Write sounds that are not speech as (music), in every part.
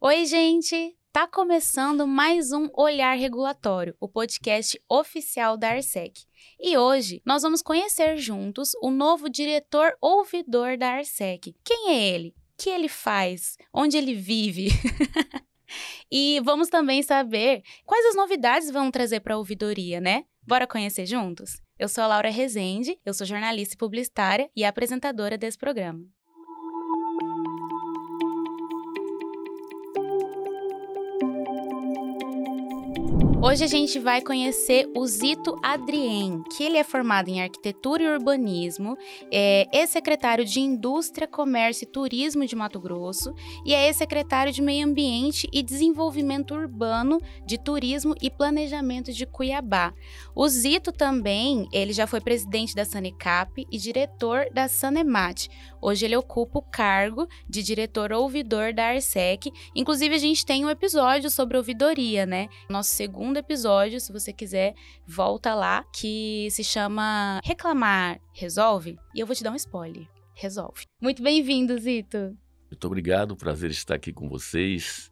Oi, gente! Tá começando mais um Olhar Regulatório, o podcast oficial da Arsec. E hoje nós vamos conhecer juntos o novo diretor ouvidor da Arsec. Quem é ele? O que ele faz? Onde ele vive? (laughs) e vamos também saber quais as novidades vão trazer para a ouvidoria, né? Bora conhecer juntos? Eu sou a Laura Rezende, eu sou jornalista e publicitária e apresentadora desse programa. Hoje a gente vai conhecer o Zito Adrien, que ele é formado em arquitetura e urbanismo, é ex-secretário de Indústria, Comércio e Turismo de Mato Grosso e é ex-secretário de Meio Ambiente e Desenvolvimento Urbano de Turismo e Planejamento de Cuiabá. O Zito também, ele já foi presidente da Sanecap e diretor da Sanemat. Hoje ele ocupa o cargo de diretor ouvidor da Arsec. Inclusive a gente tem um episódio sobre ouvidoria, né? Nosso segundo episódio, se você quiser, volta lá, que se chama Reclamar Resolve. E eu vou te dar um spoiler. Resolve. Muito bem-vindo, Zito. Muito obrigado, prazer estar aqui com vocês.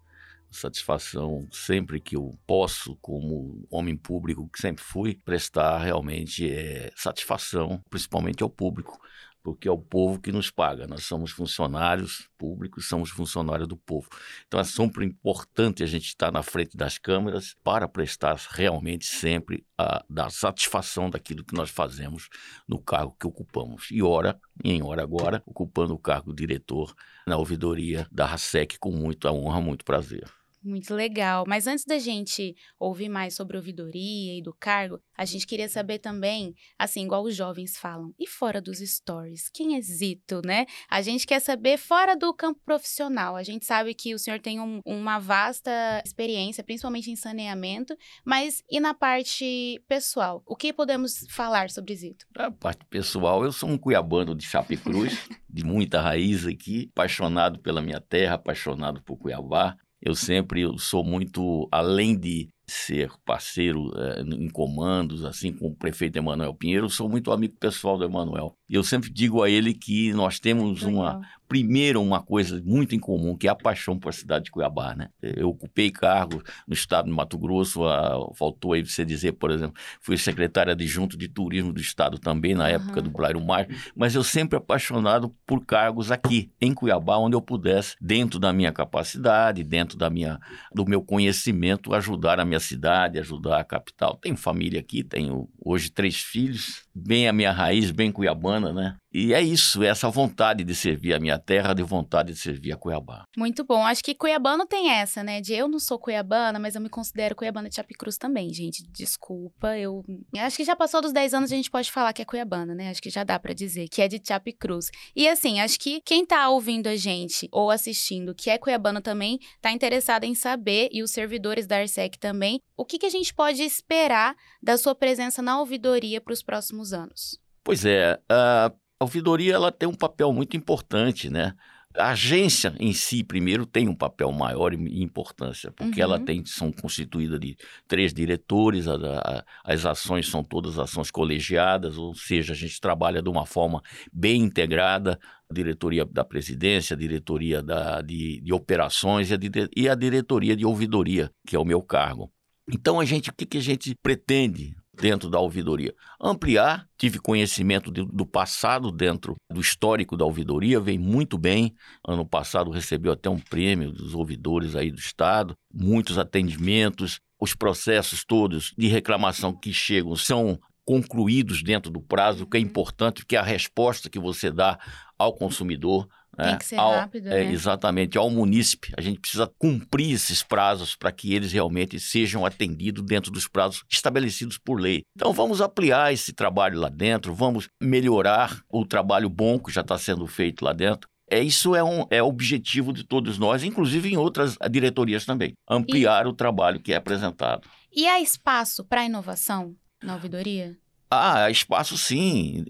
Satisfação sempre que eu posso, como homem público que sempre fui, prestar realmente é, satisfação, principalmente ao público, porque é o povo que nos paga. Nós somos funcionários públicos, somos funcionários do povo. Então é sempre importante a gente estar na frente das câmeras para prestar realmente sempre a dar satisfação daquilo que nós fazemos no cargo que ocupamos. E ora, em hora agora, ocupando o cargo de diretor na ouvidoria da RASEC com muita honra, muito prazer. Muito legal. Mas antes da gente ouvir mais sobre ouvidoria e do cargo, a gente queria saber também, assim, igual os jovens falam, e fora dos stories? Quem é Zito, né? A gente quer saber fora do campo profissional. A gente sabe que o senhor tem um, uma vasta experiência, principalmente em saneamento, mas e na parte pessoal? O que podemos falar sobre Zito? A parte pessoal, eu sou um cuiabano de Chapecruz, (laughs) de muita raiz aqui, apaixonado pela minha terra, apaixonado por Cuiabá. Eu sempre eu sou muito, além de ser parceiro é, em comandos, assim com o prefeito Emanuel Pinheiro, sou muito amigo pessoal do Emanuel. E eu sempre digo a ele que nós temos uma, primeiro, uma coisa muito em comum, que é a paixão por a cidade de Cuiabá, né? Eu ocupei cargo no estado de Mato Grosso, a, faltou aí você dizer, por exemplo, fui secretário adjunto de turismo do estado também, na uhum. época do Blairo Mar, mas eu sempre apaixonado por cargos aqui, em Cuiabá, onde eu pudesse, dentro da minha capacidade, dentro da minha, do meu conhecimento, ajudar a minha cidade, ajudar a capital. Tenho família aqui, tenho hoje três filhos, bem a minha raiz, bem cuiabana, né? E é isso, é essa vontade de servir a minha terra, de vontade de servir a Cuiabá. Muito bom. Acho que cuiabano tem essa, né? De eu não sou cuiabana, mas eu me considero cuiabana de Chapecruz também, gente. Desculpa, eu acho que já passou dos 10 anos a gente pode falar que é cuiabana, né? Acho que já dá para dizer que é de Chapecruz. E assim, acho que quem tá ouvindo a gente ou assistindo que é cuiabano também tá interessado em saber e os servidores da Arsec também, o que que a gente pode esperar da sua presença na ouvidoria para os próximos anos? Pois é, a ouvidoria ela tem um papel muito importante, né? A agência em si, primeiro, tem um papel maior e importância, porque uhum. ela tem, são constituídas de três diretores, a, a, as ações são todas ações colegiadas, ou seja, a gente trabalha de uma forma bem integrada, a diretoria da presidência, a diretoria da, de, de operações e a, e a diretoria de ouvidoria, que é o meu cargo. Então, a gente, o que, que a gente pretende? Dentro da ouvidoria. Ampliar, tive conhecimento de, do passado dentro do histórico da ouvidoria, vem muito bem. Ano passado recebeu até um prêmio dos ouvidores aí do Estado, muitos atendimentos, os processos todos de reclamação que chegam são concluídos dentro do prazo, o que é importante, porque a resposta que você dá ao consumidor tem é, que ser ao, rápido, é, né? Exatamente, ao munícipe. A gente precisa cumprir esses prazos para que eles realmente sejam atendidos dentro dos prazos estabelecidos por lei. Então vamos ampliar esse trabalho lá dentro, vamos melhorar o trabalho bom que já está sendo feito lá dentro. É, isso é um é objetivo de todos nós, inclusive em outras diretorias também. Ampliar e... o trabalho que é apresentado. E há espaço para inovação na ouvidoria? Ah, há espaço sim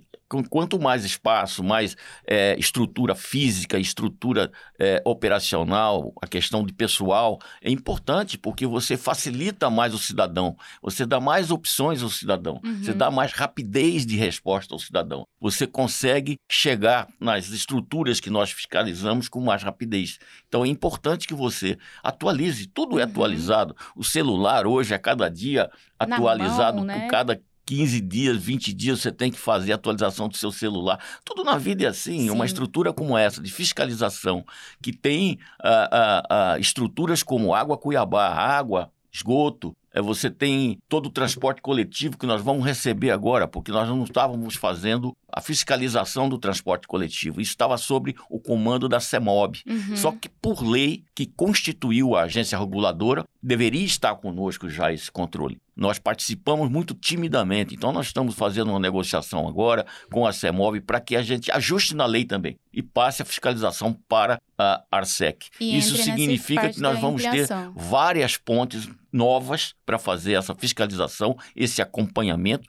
quanto mais espaço, mais é, estrutura física, estrutura é, operacional, a questão de pessoal, é importante porque você facilita mais o cidadão, você dá mais opções ao cidadão, uhum. você dá mais rapidez de resposta ao cidadão. Você consegue chegar nas estruturas que nós fiscalizamos com mais rapidez. Então é importante que você atualize, tudo é uhum. atualizado. O celular hoje, a cada dia, atualizado mão, né? por cada 15 dias, 20 dias você tem que fazer a atualização do seu celular. Tudo na vida é assim. Sim. Uma estrutura como essa, de fiscalização, que tem uh, uh, uh, estruturas como Água Cuiabá, água, esgoto, é, você tem todo o transporte coletivo que nós vamos receber agora, porque nós não estávamos fazendo a fiscalização do transporte coletivo. Isso estava sob o comando da CEMOB. Uhum. Só que, por lei que constituiu a agência reguladora, deveria estar conosco já esse controle. Nós participamos muito timidamente, então nós estamos fazendo uma negociação agora com a CEMOB para que a gente ajuste na lei também e passe a fiscalização para a Arsec. E Isso significa que nós vamos ter várias pontes novas para fazer essa fiscalização, esse acompanhamento,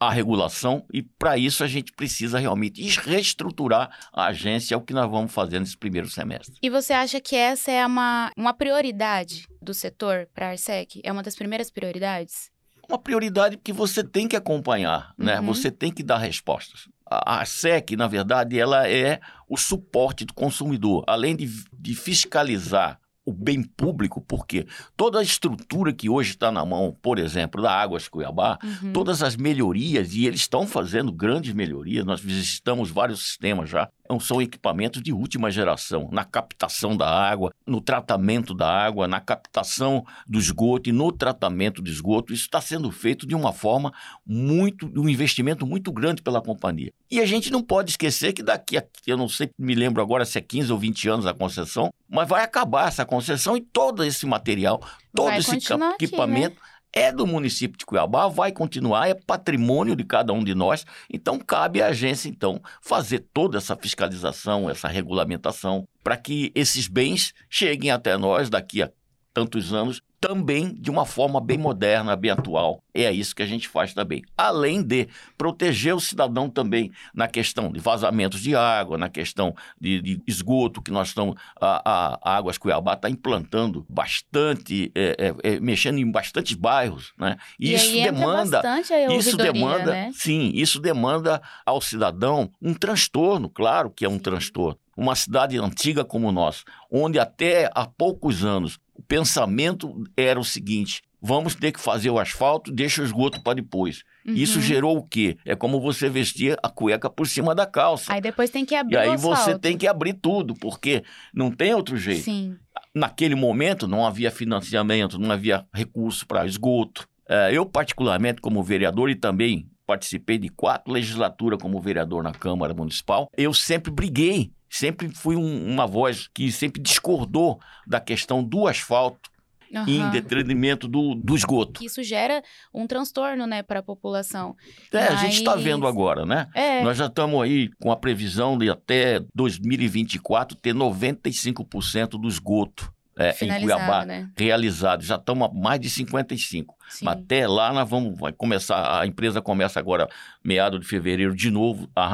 a regulação, e para isso a gente precisa realmente reestruturar a agência, é o que nós vamos fazer nesse primeiro semestre. E você acha que essa é uma, uma prioridade do setor para a Arsec? É uma das primeiras prioridades? Uma prioridade que você tem que acompanhar, né? uhum. Você tem que dar respostas. A, a SEC, na verdade, ela é o suporte do consumidor. Além de, de fiscalizar o bem público, porque toda a estrutura que hoje está na mão, por exemplo, da Águas Cuiabá, uhum. todas as melhorias, e eles estão fazendo grandes melhorias, nós visitamos vários sistemas já, são equipamentos de última geração, na captação da água, no tratamento da água, na captação do esgoto e no tratamento do esgoto. Isso está sendo feito de uma forma muito, um investimento muito grande pela companhia. E a gente não pode esquecer que daqui a, eu não sei, me lembro agora se é 15 ou 20 anos a concessão, mas vai acabar essa concessão e todo esse material, todo vai esse equipamento. Aqui, né? É do município de Cuiabá, vai continuar, é patrimônio de cada um de nós. Então, cabe à agência, então, fazer toda essa fiscalização, essa regulamentação, para que esses bens cheguem até nós daqui a tantos anos também de uma forma bem moderna, bem atual. É isso que a gente faz também. Além de proteger o cidadão também na questão de vazamentos de água, na questão de, de esgoto, que nós estamos. A, a, Águas Cuiabá está implantando bastante, é, é, é, mexendo em bastantes bairros. Né? E, e isso demanda. isso demanda, né? sim, isso demanda ao cidadão um transtorno, claro que é um transtorno. Uma cidade antiga como nosso, onde até há poucos anos pensamento era o seguinte: vamos ter que fazer o asfalto, deixa o esgoto para depois. Uhum. Isso gerou o quê? É como você vestir a cueca por cima da calça. Aí depois tem que abrir E aí você tem que abrir tudo, porque não tem outro jeito. Sim. Naquele momento não havia financiamento, não havia recurso para esgoto. É, eu, particularmente, como vereador e também participei de quatro legislaturas como vereador na Câmara Municipal, eu sempre briguei sempre fui um, uma voz que sempre discordou da questão do asfalto Uhum. em detrimento do, do esgoto. Isso gera um transtorno, né, para a população. É, Mas... a gente está vendo agora, né? É. Nós já estamos aí com a previsão de até 2024 ter 95% do esgoto é, em Cuiabá né? realizado. Já estamos a mais de 55. Sim. Até lá nós vamos vai começar, a empresa começa agora, meado de fevereiro, de novo, a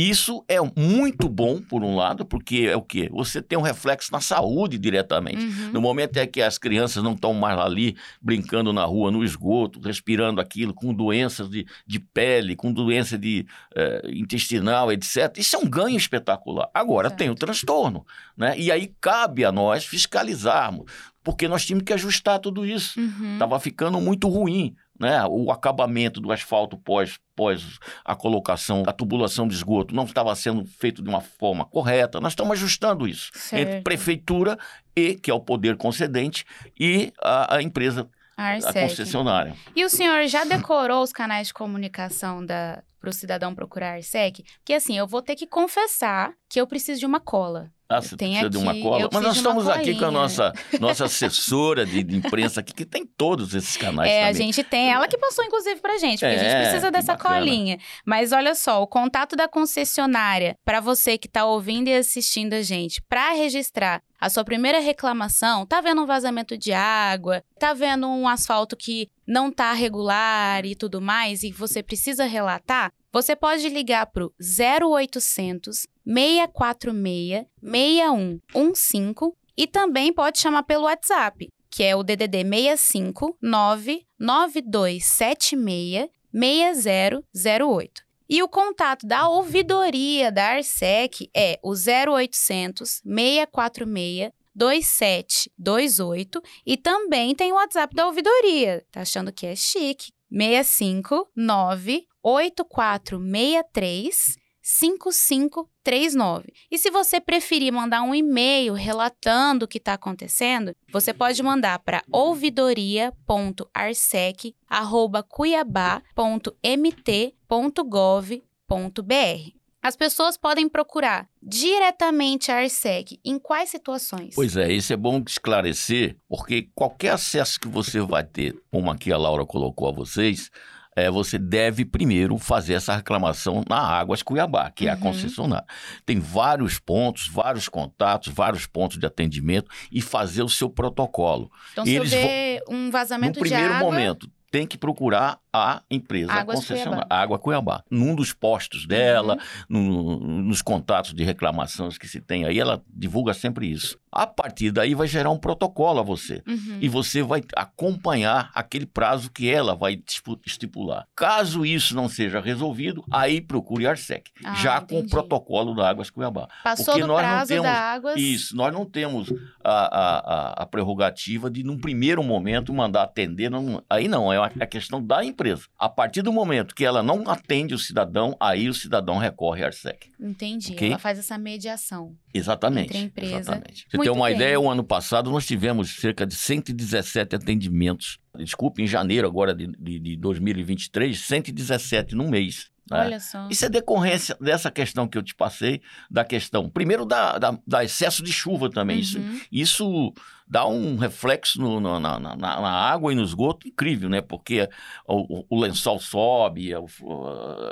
Isso é muito bom, por um lado, porque é o quê? Você tem um reflexo na saúde diretamente. Uhum. No momento é que as crianças não estão mais ali brincando na rua, no esgoto, respirando aquilo, com doenças de, de pele, com doença de eh, intestinal, etc. Isso é um ganho espetacular. Agora certo. tem o transtorno, né? E aí cabe a nós fiscalizarmos porque nós tínhamos que ajustar tudo isso. Estava uhum. ficando muito ruim. Né? O acabamento do asfalto pós, pós a colocação, a tubulação de esgoto não estava sendo feito de uma forma correta. Nós estamos ajustando isso certo. entre prefeitura e que é o poder concedente e a, a empresa a, a concessionária. E o senhor já decorou os canais de comunicação para o cidadão procurar a Arsec? Porque assim, eu vou ter que confessar que eu preciso de uma cola. Ah, você tem precisa aqui, de uma cola? Mas nós estamos aqui com a nossa, (laughs) nossa assessora de, de, imprensa aqui, que tem todos esses canais É, também. a gente tem. Ela que passou, inclusive, pra gente, porque é, a gente é, precisa dessa bacana. colinha. Mas olha só, o contato da concessionária, para você que tá ouvindo e assistindo a gente, para registrar a sua primeira reclamação, tá vendo um vazamento de água, tá vendo um asfalto que não tá regular e tudo mais, e você precisa relatar, você pode ligar para o 0800 646 6115 e também pode chamar pelo WhatsApp, que é o DDD 65 99276 6008. E o contato da ouvidoria da Arsec é o 0800 646 2728 e também tem o WhatsApp da ouvidoria. Tá achando que é chique? 659 8463 5539. E se você preferir mandar um e-mail relatando o que está acontecendo, você pode mandar para ouvidoria.arsec@cuiabá.mt.gov.br. As pessoas podem procurar diretamente a Arsec em quais situações? Pois é, isso é bom esclarecer, porque qualquer acesso que você vai ter, como aqui a Laura colocou a vocês, é, você deve primeiro fazer essa reclamação na Águas Cuiabá, que é a uhum. concessionária. Tem vários pontos, vários contatos, vários pontos de atendimento e fazer o seu protocolo. Então, se Eles eu ver vão... um vazamento no de água... No primeiro momento, tem que procurar a empresa Águas concessionária, Cuiabá. Água Cuiabá. Num dos postos dela, uhum. no, nos contatos de reclamações que se tem aí, ela divulga sempre isso. A partir daí vai gerar um protocolo a você. Uhum. E você vai acompanhar aquele prazo que ela vai estipular. Caso isso não seja resolvido, aí procure a Arsec, ah, já entendi. com o protocolo da Águas Cuiabá. Passou Porque do nós prazo não temos, da Águas... Isso, nós não temos a, a, a, prerrogativa de, num primeiro momento, mandar atender. Não, aí não, é a questão da empresa. A partir do momento que ela não atende o cidadão, aí o cidadão recorre à Arsec. Entendi. Okay? Ela faz essa mediação. Exatamente. Entre a empresa. Exatamente. Você tem uma bem. ideia, o ano passado nós tivemos cerca de 117 atendimentos. Desculpe, em janeiro agora de, de, de 2023, 117 no mês. Né? Olha só. Isso é decorrência dessa questão que eu te passei, da questão, primeiro, da, da, da excesso de chuva também. Uhum. Isso, isso dá um reflexo no, no, na, na, na, água e no esgoto incrível, né? Porque o, o lençol sobe, é,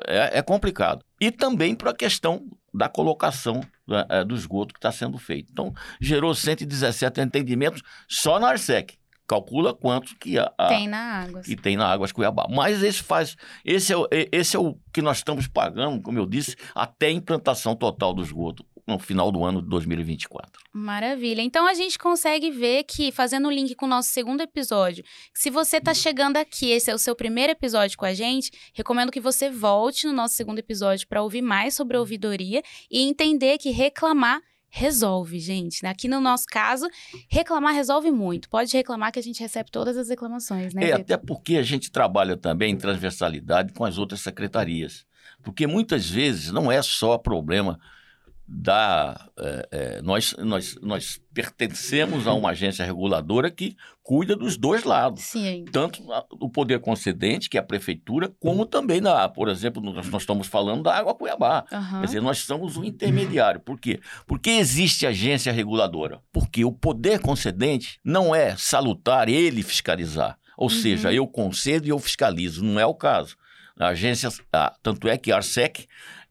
é, é complicado. E também para a questão da colocação né, é, do esgoto que está sendo feito. Então, gerou 117 atendimentos só na Arsec calcula quanto que a, a, tem na água que tem na Águas Cuiabá. Mas esse faz esse é, o, esse é o que nós estamos pagando, como eu disse, até a implantação total do esgoto no final do ano de 2024. Maravilha. Então a gente consegue ver que, fazendo o link com o nosso segundo episódio, se você está chegando aqui, esse é o seu primeiro episódio com a gente, recomendo que você volte no nosso segundo episódio para ouvir mais sobre a ouvidoria e entender que reclamar resolve, gente. Aqui no nosso caso, reclamar resolve muito. Pode reclamar que a gente recebe todas as reclamações, né? É, até porque a gente trabalha também em transversalidade com as outras secretarias. Porque muitas vezes não é só problema da. É, é, nós, nós, nós pertencemos a uma agência reguladora que cuida dos dois lados. Sim. Tanto o poder concedente, que é a prefeitura, como também, na, por exemplo, nós, nós estamos falando da Água Cuiabá. Uhum. Quer dizer, nós somos um intermediário. Por quê? Porque existe agência reguladora. Porque o poder concedente não é salutar ele fiscalizar. Ou uhum. seja, eu concedo e eu fiscalizo. Não é o caso. A agência, tanto é que a Arsec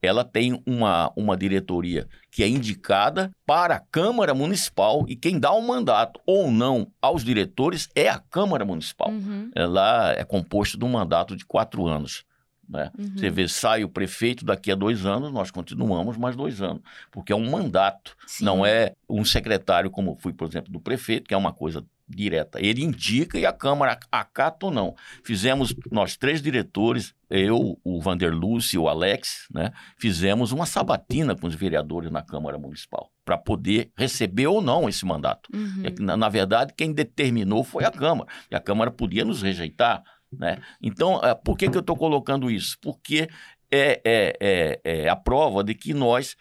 ela tem uma, uma diretoria que é indicada para a Câmara Municipal e quem dá o um mandato ou não aos diretores é a Câmara Municipal. Uhum. Ela é composta de um mandato de quatro anos. Né? Uhum. Você vê, sai o prefeito daqui a dois anos, nós continuamos mais dois anos, porque é um mandato, Sim. não é um secretário, como fui, por exemplo, do prefeito, que é uma coisa direta. Ele indica e a Câmara acata ou não. Fizemos, nós três diretores, eu, o Vanderlúcio e o Alex, né, fizemos uma sabatina com os vereadores na Câmara Municipal para poder receber ou não esse mandato. Uhum. É na, na, verdade, quem determinou foi a Câmara. E a Câmara podia nos rejeitar. Né? Então, é, por que, que eu estou colocando isso? Porque é, é, é, é a prova de que nós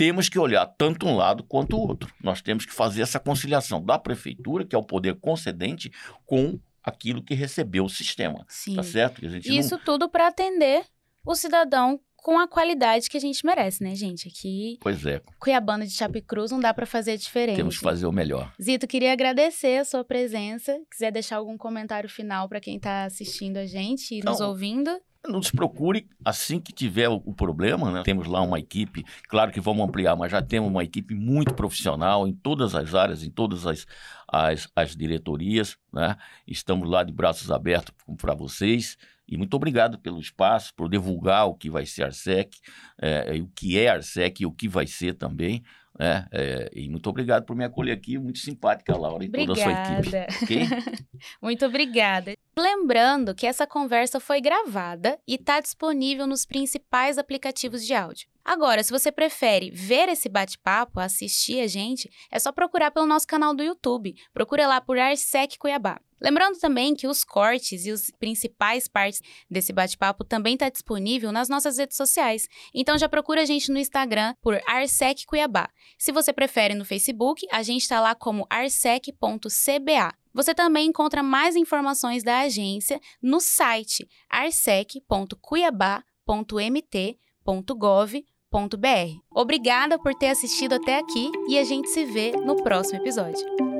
temos que olhar tanto um lado quanto o outro. Nós temos que fazer essa conciliação da prefeitura, que é o poder concedente, com aquilo que recebeu o sistema. Tá Sim. Tá certo? Isso não... tudo para atender o cidadão com a qualidade que a gente merece, né, gente? Aqui. Pois é. Cuiabana de Chapecruz não dá para fazer diferente. Temos que fazer o melhor. Zito, queria agradecer a sua presença. Quiser deixar algum comentário final para quem está assistindo a gente e nos ouvindo? Nos procure assim que tiver o, problema, né? Temos lá uma equipe, claro que vamos ampliar, mas já temos uma equipe muito profissional em todas as áreas, em todas as, as, as diretorias, né? Estamos lá de braços abertos para vocês E muito obrigado pelo espaço, por divulgar o que vai ser Arsec, é, o que é Arsec e o que vai ser também. É, é, e muito obrigado por me acolher aqui, muito simpática, Laura, e obrigada. toda a sua equipe. Okay? (laughs) muito obrigada. Lembrando que essa conversa foi gravada e está disponível nos principais aplicativos de áudio. Agora, se você prefere ver esse bate-papo, assistir a gente, é só procurar pelo nosso canal do YouTube. Procura lá por Arsec Cuiabá. Lembrando também que os cortes e os principais partes desse bate-papo também está disponível nas nossas redes sociais. Então já procura a gente no Instagram por Arsec Cuiabá. Se você prefere no Facebook, a gente está lá como arsec.cba. Você também encontra mais informações da agência no site arsec.cuiabá.mt.gov.br. Obrigada por ter assistido até aqui e a gente se vê no próximo episódio.